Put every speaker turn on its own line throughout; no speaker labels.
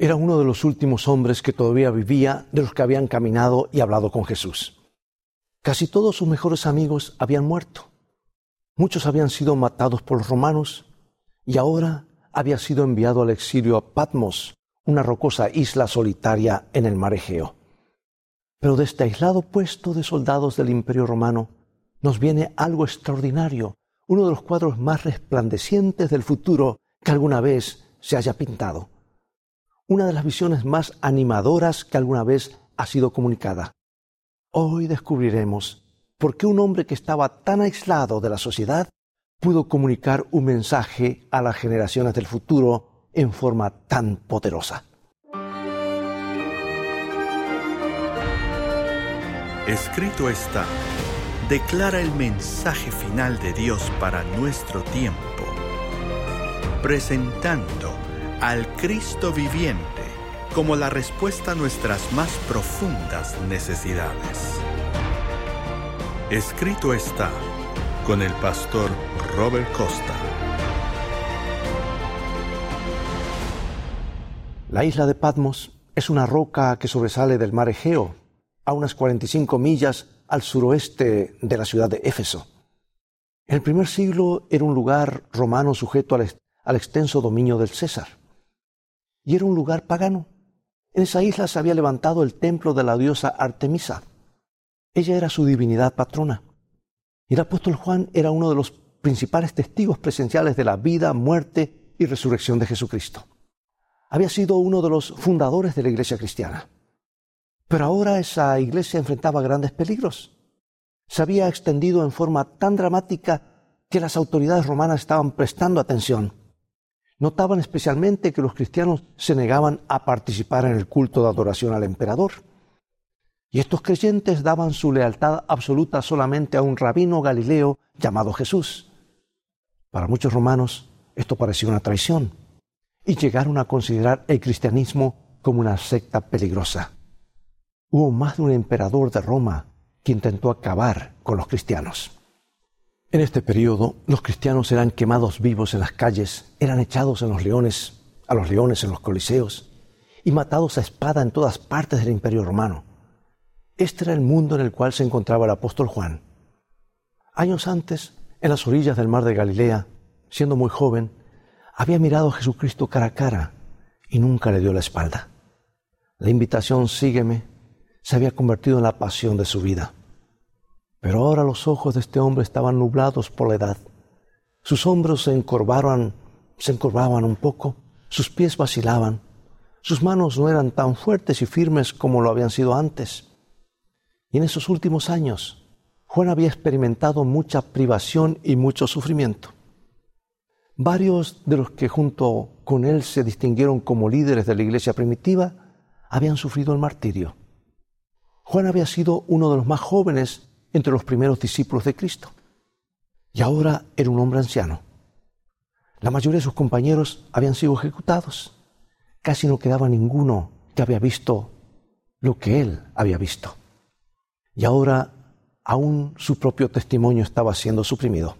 Era uno de los últimos hombres que todavía vivía de los que habían caminado y hablado con Jesús. Casi todos sus mejores amigos habían muerto. Muchos habían sido matados por los romanos y ahora había sido enviado al exilio a Patmos, una rocosa isla solitaria en el mar Egeo. Pero de este aislado puesto de soldados del Imperio Romano nos viene algo extraordinario, uno de los cuadros más resplandecientes del futuro que alguna vez se haya pintado. Una de las visiones más animadoras que alguna vez ha sido comunicada. Hoy descubriremos por qué un hombre que estaba tan aislado de la sociedad pudo comunicar un mensaje a las generaciones del futuro en forma tan poderosa.
Escrito está, declara el mensaje final de Dios para nuestro tiempo, presentando al Cristo viviente como la respuesta a nuestras más profundas necesidades. Escrito está con el pastor Robert Costa.
La isla de Patmos es una roca que sobresale del mar Egeo a unas 45 millas al suroeste de la ciudad de Éfeso. El primer siglo era un lugar romano sujeto al, extenso dominio del César. Y era un lugar pagano. En esa isla se había levantado el templo de la diosa Artemisa. Ella era su divinidad patrona. Y el apóstol Juan era uno de los principales testigos presenciales de la vida, muerte y resurrección de Jesucristo. Había sido uno de los fundadores de la iglesia cristiana. Pero ahora esa iglesia enfrentaba grandes peligros. Se había extendido en forma tan dramática que las autoridades romanas estaban prestando atención. Notaban especialmente que los cristianos se negaban a participar en el culto de adoración al emperador. Y estos creyentes daban su lealtad absoluta solamente a un rabino galileo llamado Jesús. Para muchos romanos esto parecía una traición y llegaron a considerar el cristianismo como una secta peligrosa hubo más de un emperador de Roma que intentó acabar con los cristianos. En este periodo, los cristianos eran quemados vivos en las calles, eran echados en los leones, a los leones en los coliseos, y matados a espada en todas partes del imperio romano. Este era el mundo en el cual se encontraba el apóstol Juan. Años antes, en las orillas del mar de Galilea, siendo muy joven, había mirado a Jesucristo cara a cara y nunca le dio la espalda. La invitación sígueme se había convertido en la pasión de su vida. Pero ahora los ojos de este hombre estaban nublados por la edad. Sus hombros se encorvaron, se encorvaban un poco, sus pies vacilaban, sus manos no eran tan fuertes y firmes como lo habían sido antes. Y en esos últimos años, Juan había experimentado mucha privación y mucho sufrimiento. Varios de los que junto con él se distinguieron como líderes de la iglesia primitiva habían sufrido el martirio. Juan había sido uno de los más jóvenes entre los primeros discípulos de Cristo. Y ahora era un hombre anciano. La mayoría de sus compañeros habían sido ejecutados. Casi no quedaba ninguno que había visto lo que él había visto. Y ahora aún su propio testimonio estaba siendo suprimido.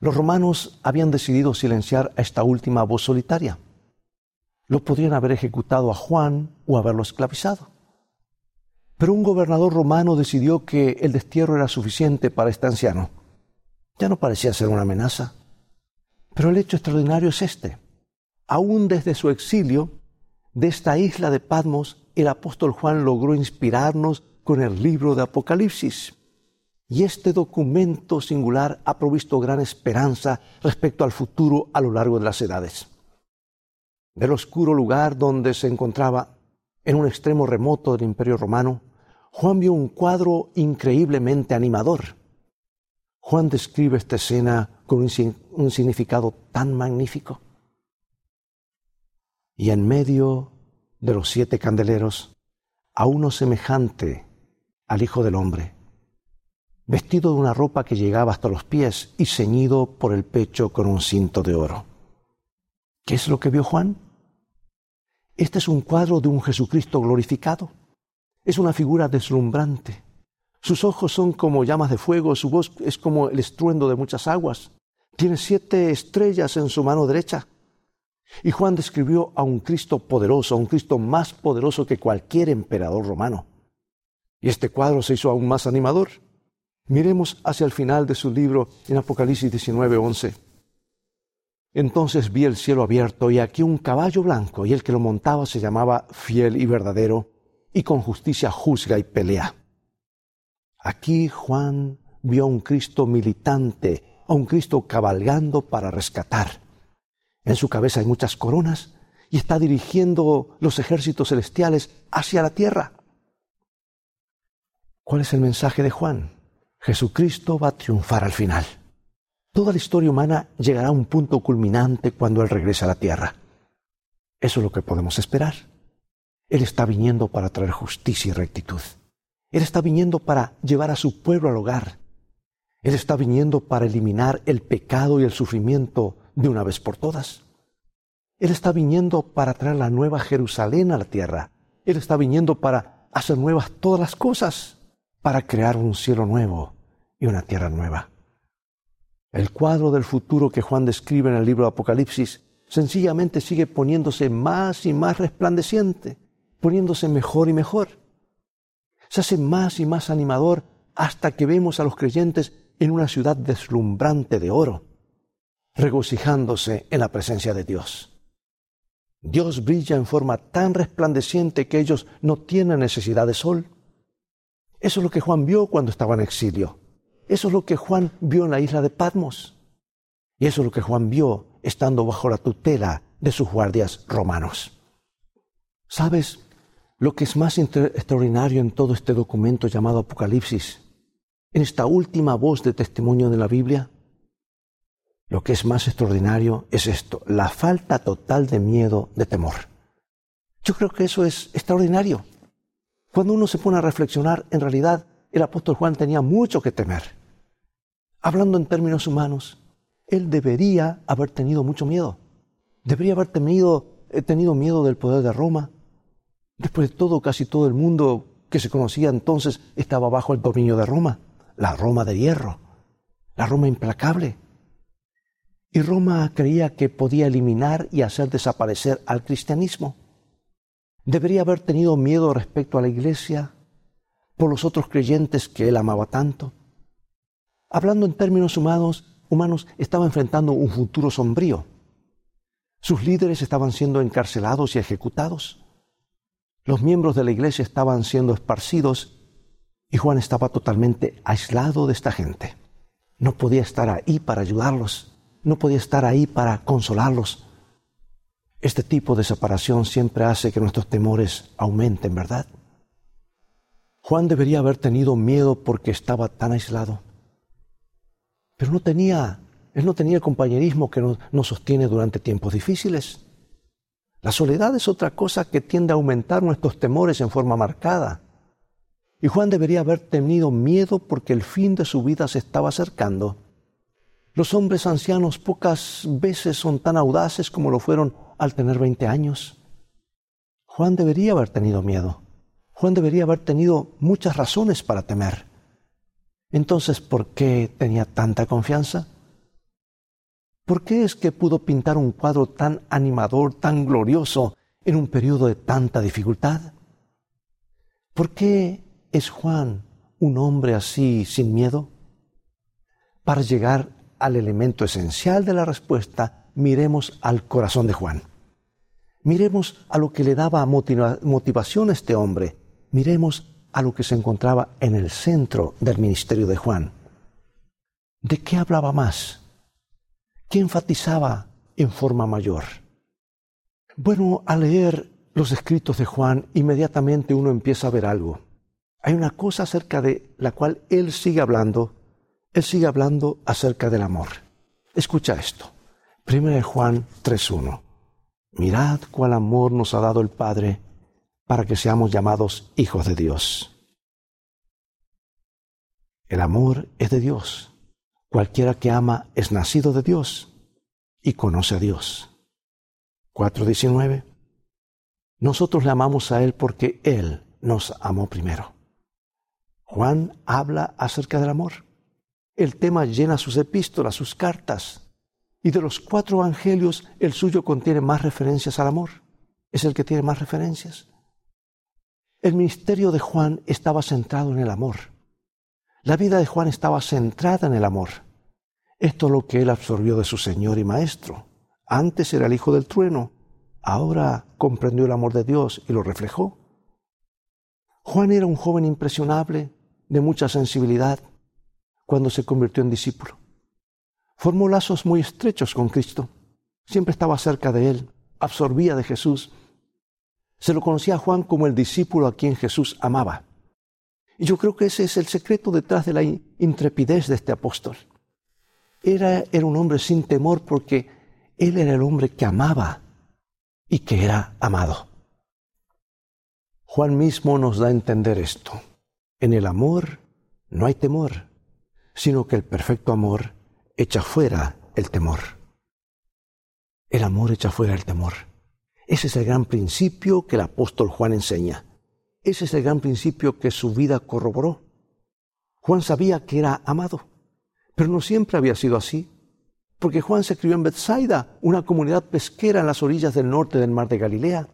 Los romanos habían decidido silenciar a esta última voz solitaria. Lo podrían haber ejecutado a Juan o haberlo esclavizado. Pero un gobernador romano decidió que el destierro era suficiente para este anciano. Ya no parecía ser una amenaza. Pero el hecho extraordinario es este. Aún desde su exilio, de esta isla de Patmos, el apóstol Juan logró inspirarnos con el libro de Apocalipsis. Y este documento singular ha provisto gran esperanza respecto al futuro a lo largo de las edades. Del oscuro lugar donde se encontraba, en un extremo remoto del imperio romano, Juan vio un cuadro increíblemente animador. Juan describe esta escena con un, significado tan magnífico. Y en medio de los siete candeleros, a uno semejante al Hijo del Hombre, vestido de una ropa que llegaba hasta los pies y ceñido por el pecho con un cinto de oro. ¿Qué es lo que vio Juan? Este es un cuadro de un Jesucristo glorificado. Es una figura deslumbrante. Sus ojos son como llamas de fuego, su voz es como el estruendo de muchas aguas. Tiene siete estrellas en su mano derecha. Y Juan describió a un Cristo poderoso, a un Cristo más poderoso que cualquier emperador romano. Y este cuadro se hizo aún más animador. Miremos hacia el final de su libro en Apocalipsis 19:11. Entonces vi el cielo abierto y aquí un caballo blanco y el que lo montaba se llamaba fiel y verdadero y con justicia juzga y pelea. Aquí Juan vio a un Cristo militante, a un Cristo cabalgando para rescatar. En su cabeza hay muchas coronas y está dirigiendo los ejércitos celestiales hacia la tierra. ¿Cuál es el mensaje de Juan? Jesucristo va a triunfar al final. Toda la historia humana llegará a un punto culminante cuando Él regrese a la tierra. Eso es lo que podemos esperar. Él está viniendo para traer justicia y rectitud. Él está viniendo para llevar a su pueblo al hogar. Él está viniendo para eliminar el pecado y el sufrimiento de una vez por todas. Él está viniendo para traer la nueva Jerusalén a la tierra. Él está viniendo para hacer nuevas todas las cosas, para crear un cielo nuevo y una tierra nueva. El cuadro del futuro que Juan describe en el libro de Apocalipsis sencillamente sigue poniéndose más y más resplandeciente, poniéndose mejor y mejor. Se hace más y más animador hasta que vemos a los creyentes en una ciudad deslumbrante de oro, regocijándose en la presencia de Dios. Dios brilla en forma tan resplandeciente que ellos no tienen necesidad de sol. Eso es lo que Juan vio cuando estaba en exilio. Eso es lo que Juan vio en la isla de Patmos. Y eso es lo que Juan vio estando bajo la tutela de sus guardias romanos. ¿Sabes lo que es más extraordinario en todo este documento llamado Apocalipsis? En esta última voz de testimonio de la Biblia. Lo que es más extraordinario es esto, la falta total de miedo, de temor. Yo creo que eso es extraordinario. Cuando uno se pone a reflexionar, en realidad el apóstol Juan tenía mucho que temer. Hablando en términos humanos, él debería haber tenido mucho miedo. Debería haber tenido, eh, tenido miedo del poder de Roma. Después de todo, casi todo el mundo que se conocía entonces estaba bajo el dominio de Roma, la Roma de hierro, la Roma implacable. Y Roma creía que podía eliminar y hacer desaparecer al cristianismo. Debería haber tenido miedo respecto a la iglesia, por los otros creyentes que él amaba tanto. Hablando en términos humanos, humanos estaba enfrentando un futuro sombrío. Sus líderes estaban siendo encarcelados y ejecutados. Los miembros de la iglesia estaban siendo esparcidos y Juan estaba totalmente aislado de esta gente. No podía estar ahí para ayudarlos, no podía estar ahí para consolarlos. Este tipo de separación siempre hace que nuestros temores aumenten, ¿verdad? Juan debería haber tenido miedo porque estaba tan aislado. Pero no tenía, él no tenía el compañerismo que nos, sostiene durante tiempos difíciles. La soledad es otra cosa que tiende a aumentar nuestros temores en forma marcada. Y Juan debería haber tenido miedo porque el fin de su vida se estaba acercando. Los hombres ancianos pocas veces son tan audaces como lo fueron al tener 20 años. Juan debería haber tenido miedo. Juan debería haber tenido muchas razones para temer. Entonces, ¿por qué tenía tanta confianza? ¿Por qué es que pudo pintar un cuadro tan animador, tan glorioso, en un periodo de tanta dificultad? ¿Por qué es Juan un hombre así sin miedo? Para llegar al elemento esencial de la respuesta, miremos al corazón de Juan. Miremos a lo que le daba motivación a este hombre. Miremos a lo que se encontraba en el centro del ministerio de Juan. ¿De qué hablaba más? ¿Qué enfatizaba en forma mayor? Bueno, al leer los escritos de Juan, inmediatamente uno empieza a ver algo. Hay una cosa acerca de la cual él sigue hablando. Él sigue hablando acerca del amor. Escucha esto. 1 Juan 3.1. Mirad cuál amor nos ha dado el Padre para que seamos llamados hijos de Dios. El amor es de Dios. Cualquiera que ama es nacido de Dios y conoce a Dios. 4.19. Nosotros le amamos a Él porque Él nos amó primero. Juan habla acerca del amor. El tema llena sus epístolas, sus cartas. Y de los cuatro evangelios, el suyo contiene más referencias al amor. Es el que tiene más referencias. El ministerio de Juan estaba centrado en el amor. La vida de Juan estaba centrada en el amor. Esto es lo que él absorbió de su Señor y Maestro. Antes era el hijo del trueno, ahora comprendió el amor de Dios y lo reflejó. Juan era un joven impresionable, de mucha sensibilidad, cuando se convirtió en discípulo. Formó lazos muy estrechos con Cristo. Siempre estaba cerca de Él, absorbía de Jesús. Se lo conocía a Juan como el discípulo a quien Jesús amaba. Y yo creo que ese es el secreto detrás de la intrepidez de este apóstol. Era, era un hombre sin temor porque él era el hombre que amaba y que era amado. Juan mismo nos da a entender esto. En el amor no hay temor, sino que el perfecto amor echa fuera el temor. El amor echa fuera el temor. Ese es el gran principio que el apóstol Juan enseña. Ese es el gran principio que su vida corroboró. Juan sabía que era amado, pero no siempre había sido así, porque Juan se crió en Bethsaida, una comunidad pesquera en las orillas del norte del mar de Galilea.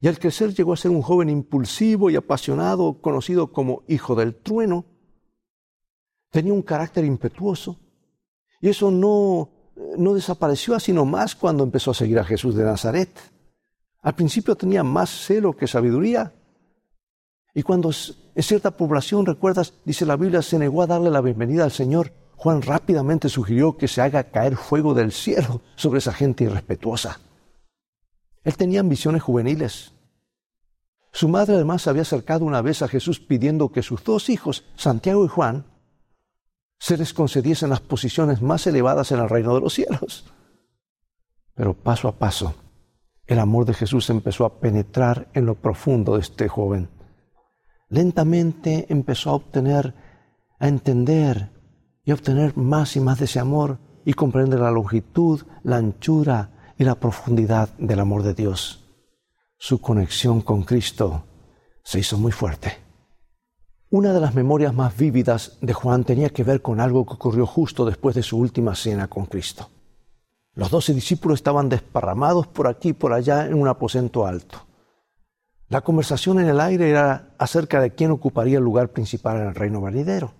Y al crecer llegó a ser un joven impulsivo y apasionado, conocido como hijo del trueno. Tenía un carácter impetuoso, y eso no, no desapareció así nomás cuando empezó a seguir a Jesús de Nazaret. Al principio tenía más celo que sabiduría. Y cuando en cierta población, recuerdas, dice la Biblia, se negó a darle la bienvenida al Señor, Juan rápidamente sugirió que se haga caer fuego del cielo sobre esa gente irrespetuosa. Él tenía ambiciones juveniles. Su madre además se había acercado una vez a Jesús pidiendo que sus dos hijos, Santiago y Juan, se les concediesen las posiciones más elevadas en el reino de los cielos. Pero paso a paso, el amor de Jesús empezó a penetrar en lo profundo de este joven. Lentamente empezó a obtener, a entender y obtener más y más de ese amor y comprender la longitud, la anchura y la profundidad del amor de Dios. Su conexión con Cristo se hizo muy fuerte. Una de las memorias más vívidas de Juan tenía que ver con algo que ocurrió justo después de su última cena con Cristo. Los doce discípulos estaban desparramados por aquí y por allá en un aposento alto. La conversación en el aire era acerca de quién ocuparía el lugar principal en el reino venidero.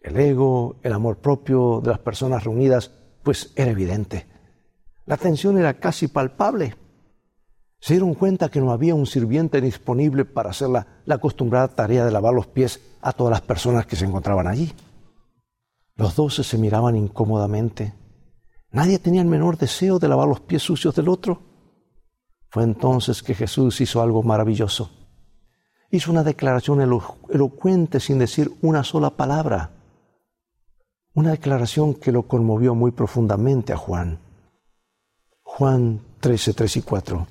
El ego, el amor propio de las personas reunidas, pues era evidente. La tensión era casi palpable. Se dieron cuenta que no había un sirviente disponible para hacer la, acostumbrada tarea de lavar los pies a todas las personas que se encontraban allí. Los doce se miraban incómodamente. Nadie tenía el menor deseo de lavar los pies sucios del otro. Fue entonces que Jesús hizo algo maravilloso. Hizo una declaración elocuente sin decir una sola palabra. Una declaración que lo conmovió muy profundamente a Juan. Juan 13, 3 y 4.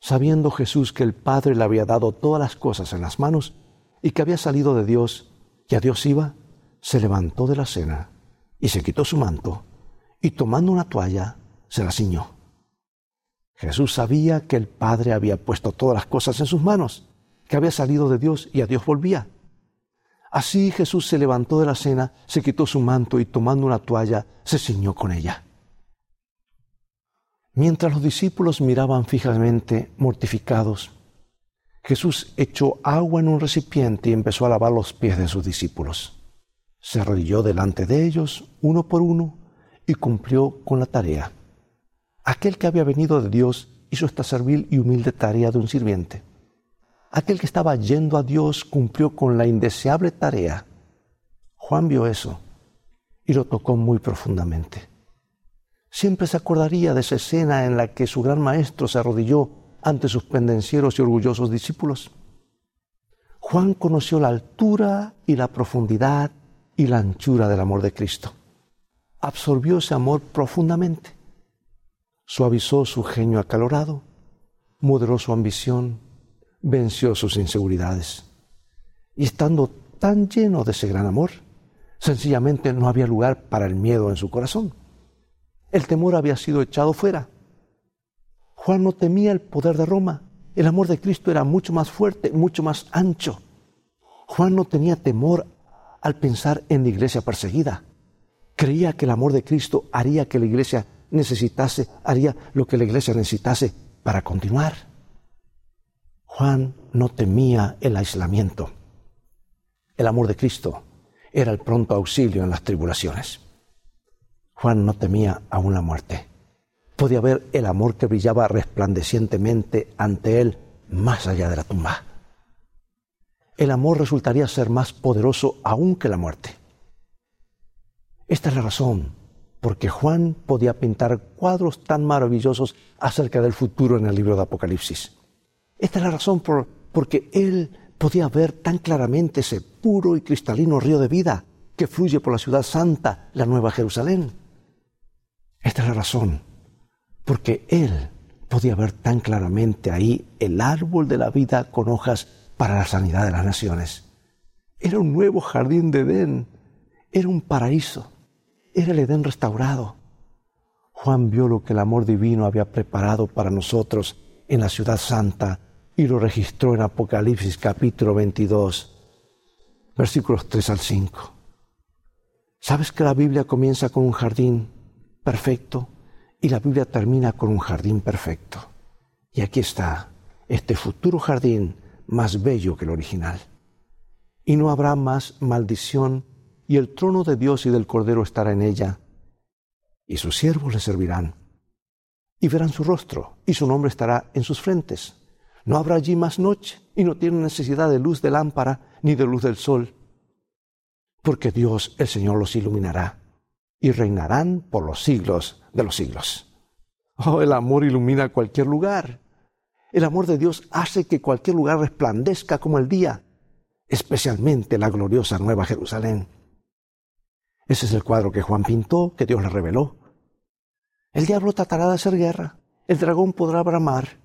Sabiendo Jesús que el Padre le había dado todas las cosas en las manos y que había salido de Dios y a Dios iba, se levantó de la cena y se quitó su manto y tomando una toalla se la ciñó. Jesús sabía que el Padre había puesto todas las cosas en sus manos, que había salido de Dios y a Dios volvía. Así Jesús se levantó de la cena, se quitó su manto y tomando una toalla se ciñó con ella. Mientras los discípulos miraban fijamente, mortificados, Jesús echó agua en un recipiente y empezó a lavar los pies de sus discípulos. Se arrodilló delante de ellos, uno por uno, y cumplió con la tarea. Aquel que había venido de Dios hizo esta servil y humilde tarea de un sirviente. Aquel que estaba yendo a Dios cumplió con la indeseable tarea. Juan vio eso y lo tocó muy profundamente. Siempre se acordaría de esa escena en la que su gran maestro se arrodilló ante sus pendencieros y orgullosos discípulos. Juan conoció la altura y la profundidad y la anchura del amor de Cristo. Absorbió ese amor profundamente. Suavizó su genio acalorado, moderó su ambición, venció sus inseguridades. Y estando tan lleno de ese gran amor, sencillamente no había lugar para el miedo en su corazón. El temor había sido echado fuera. Juan no temía el poder de Roma. El amor de Cristo era mucho más fuerte, mucho más ancho. Juan no tenía temor al pensar en la iglesia perseguida. Creía que el amor de Cristo haría que la iglesia necesitase, haría lo que la iglesia necesitase para continuar. Juan no temía el aislamiento. El amor de Cristo era el pronto auxilio en las tribulaciones. Juan no temía aún la muerte. Podía ver el amor que brillaba resplandecientemente ante él más allá de la tumba. El amor resultaría ser más poderoso aún que la muerte. Esta es la razón por que Juan podía pintar cuadros tan maravillosos acerca del futuro en el libro de Apocalipsis. Esta es la razón por, porque él podía ver tan claramente ese puro y cristalino río de vida que fluye por la ciudad santa, la Nueva Jerusalén. Esta es la razón, porque él podía ver tan claramente ahí el árbol de la vida con hojas para la sanidad de las naciones. Era un nuevo jardín de Edén, era un paraíso, era el Edén restaurado. Juan vio lo que el amor divino había preparado para nosotros en la ciudad santa y lo registró en Apocalipsis capítulo 22, versículos 3 al 5. ¿Sabes que la Biblia comienza con un jardín perfecto y la Biblia termina con un jardín perfecto? Y aquí está este futuro jardín más bello que el original. Y no habrá más maldición y el trono de Dios y del Cordero estará en ella, y sus siervos le servirán, y verán su rostro, y su nombre estará en sus frentes no habrá allí más noche y no tienen necesidad de luz de lámpara ni de luz del sol, porque Dios el Señor los iluminará y reinarán por los siglos de los siglos. Oh, el amor ilumina cualquier lugar. El amor de Dios hace que cualquier lugar resplandezca como el día, especialmente la gloriosa Nueva Jerusalén. Ese es el cuadro que Juan pintó, que Dios le reveló. El diablo tratará de hacer guerra, el dragón podrá bramar,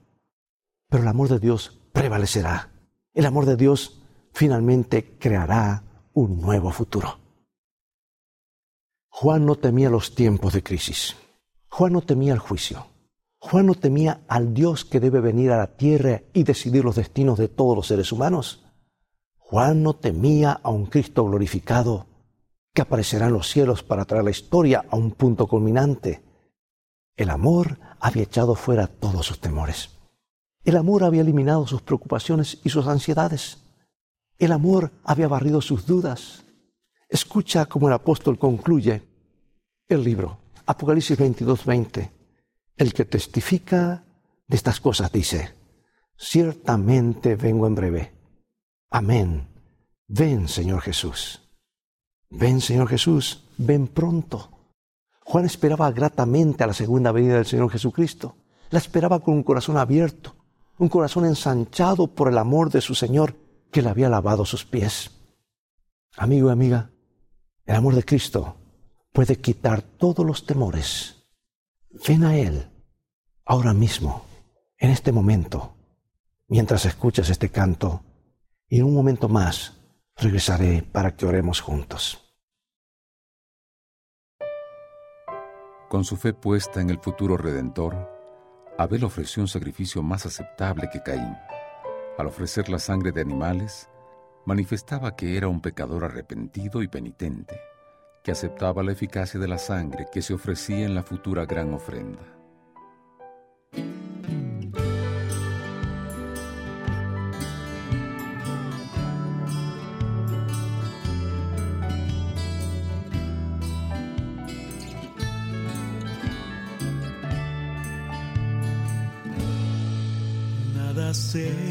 pero el amor de Dios prevalecerá. El amor de Dios finalmente creará un nuevo futuro. Juan no temía los tiempos de crisis. Juan no temía el juicio. Juan no temía al Dios que debe venir a la tierra y decidir los destinos de todos los seres humanos. Juan no temía a un Cristo glorificado que aparecerá en los cielos para traer la historia a un punto culminante. El amor había echado fuera todos sus temores. El amor había eliminado sus preocupaciones y sus ansiedades. El amor había barrido sus dudas. Escucha cómo el apóstol concluye el libro, Apocalipsis 22, 20. El que testifica de estas cosas dice, ciertamente vengo en breve. Amén. Ven, Señor Jesús. Ven, Señor Jesús, ven pronto. Juan esperaba gratamente a la segunda venida del Señor Jesucristo. La esperaba con un corazón abierto, un corazón ensanchado por el amor de su Señor que le había lavado sus pies. Amigo y amiga, el amor de Cristo puede quitar todos los temores. Ven a Él ahora mismo, en este momento, mientras escuchas este canto, y en un momento más regresaré para que oremos juntos.
Con su fe puesta en el futuro redentor, Abel ofreció un sacrificio más aceptable que Caín. Al ofrecer la sangre de animales, manifestaba que era un pecador arrepentido y penitente, que aceptaba la eficacia de la sangre que se ofrecía en la futura gran ofrenda.
você.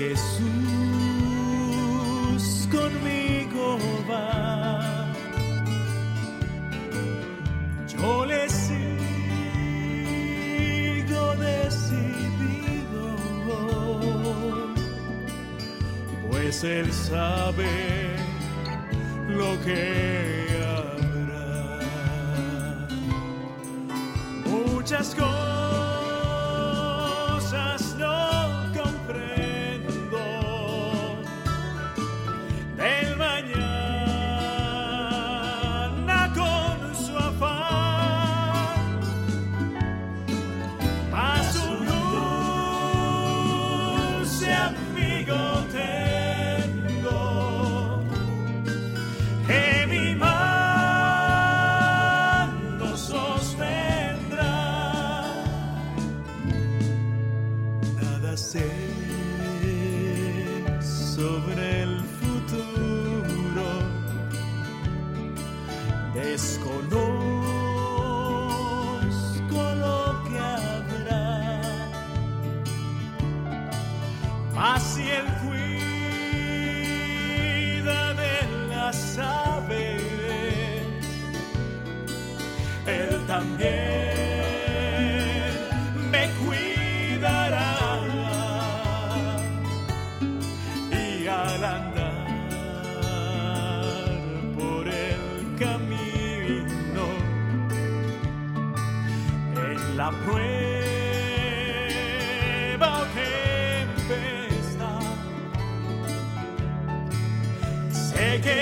Jesús conmigo va. Yo le sigo decidido, pues él sabe lo que la prueba o tempestad. Sé que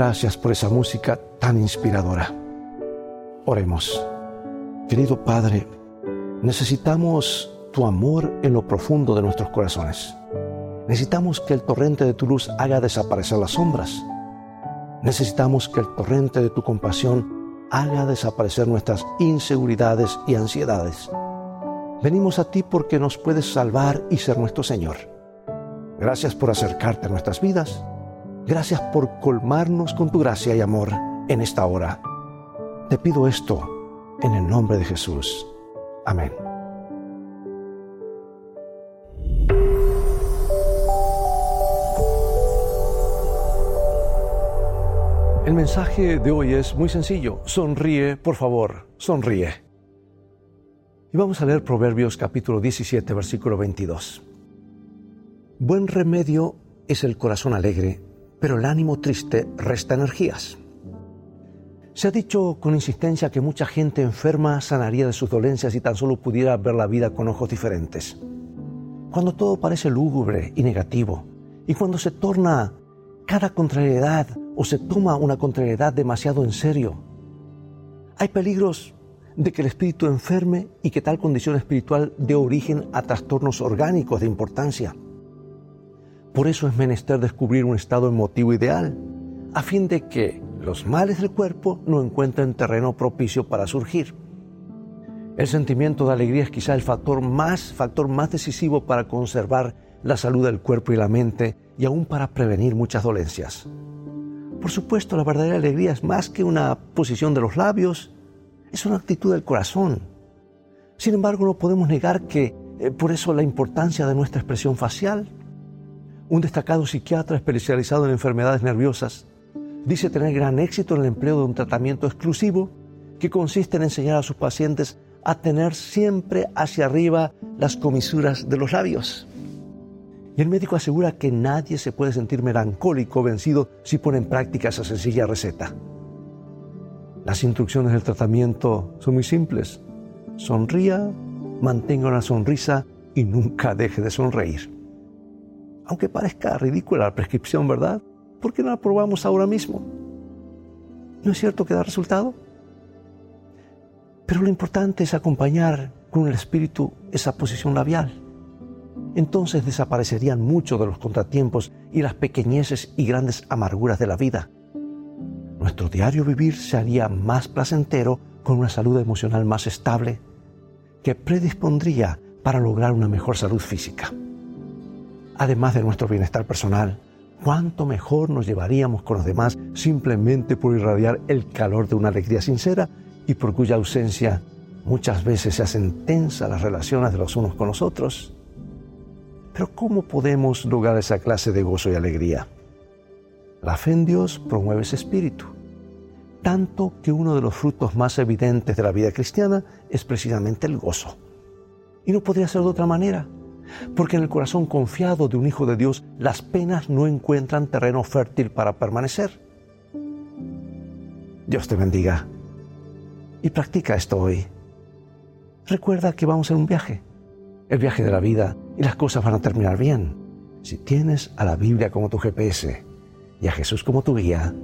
Gracias por esa música tan inspiradora. Oremos. Querido Padre, necesitamos tu amor en lo profundo de nuestros corazones. Necesitamos que el torrente de tu luz haga desaparecer las sombras. Necesitamos que el torrente de tu compasión haga desaparecer nuestras inseguridades y ansiedades. Venimos a ti porque nos puedes salvar y ser nuestro Señor. Gracias por acercarte a nuestras vidas. Gracias por colmarnos con tu gracia y amor en esta hora. Te pido esto en el nombre de Jesús. Amén. El mensaje de hoy es muy sencillo. Sonríe, por favor, sonríe. Y vamos a leer Proverbios capítulo 17, versículo 22. Buen remedio es el corazón alegre, pero el ánimo triste resta energías. Se ha dicho con insistencia que mucha gente enferma sanaría de sus dolencias si tan solo pudiera ver la vida con ojos diferentes. Cuando todo parece lúgubre y negativo, y cuando se torna cada contrariedad o se toma una contrariedad demasiado en serio. Hay peligros de que el espíritu enferme y que tal condición espiritual dé origen a trastornos orgánicos de importancia. Por eso es menester descubrir un estado emotivo ideal, a fin de que los males del cuerpo no encuentren terreno propicio para surgir. El sentimiento de alegría es quizá el factor más, factor más decisivo para conservar la salud del cuerpo y la mente y aún para prevenir muchas dolencias. Por supuesto, la verdadera alegría es más que una posición de los labios, es una actitud del corazón. Sin embargo, no podemos negar que eh, por eso la importancia de nuestra expresión facial. Un destacado psiquiatra especializado en enfermedades nerviosas dice tener gran éxito en el empleo de un tratamiento exclusivo que consiste en enseñar a sus pacientes a tener siempre hacia arriba las comisuras de los labios. Y el médico asegura que nadie se puede sentir melancólico o vencido si pone en práctica esa sencilla receta. Las instrucciones del tratamiento son muy simples. Sonría, mantenga una sonrisa y nunca deje de sonreír. Aunque parezca ridícula la prescripción, ¿verdad? ¿Por qué no la probamos ahora mismo? ¿No es cierto que da resultado? Pero lo importante es acompañar con el espíritu esa posición labial. Entonces desaparecerían muchos de los contratiempos y las pequeñeces y grandes amarguras de la vida. Nuestro diario vivir se haría más placentero con una salud emocional más estable que predispondría para lograr una mejor salud física. Además de nuestro bienestar personal, cuánto mejor nos llevaríamos con los demás simplemente por irradiar el calor de una alegría sincera y por cuya ausencia muchas veces se hacen tensas las relaciones de los unos con los otros. Pero ¿cómo podemos lograr esa clase de gozo y alegría? La fe en Dios promueve ese espíritu, tanto que uno de los frutos más evidentes de la vida cristiana es precisamente el gozo. Y no podría ser de otra manera, porque en el corazón confiado de un Hijo de Dios las penas no encuentran terreno fértil para permanecer. Dios te bendiga y practica esto hoy. Recuerda que vamos en un viaje, el viaje de la vida, y las cosas van a terminar bien. Si tienes a la Biblia como tu GPS y a Jesús como tu guía,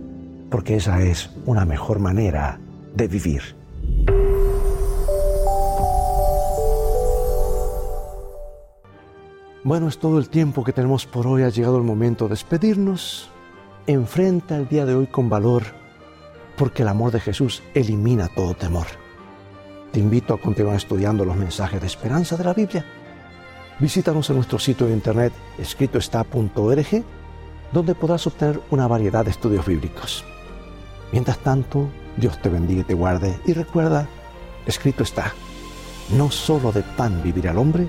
porque esa es una mejor manera de vivir. Bueno, es todo el tiempo que tenemos por hoy. Ha llegado el momento de despedirnos. Enfrenta el día de hoy con valor, porque el amor de Jesús elimina todo temor. Te invito a continuar estudiando los mensajes de esperanza de la Biblia. Visítanos en nuestro sitio de internet escritoestá.org, donde podrás obtener una variedad de estudios bíblicos. Mientras tanto, Dios te bendiga y te guarde. Y recuerda, escrito está, no solo de pan vivirá el hombre,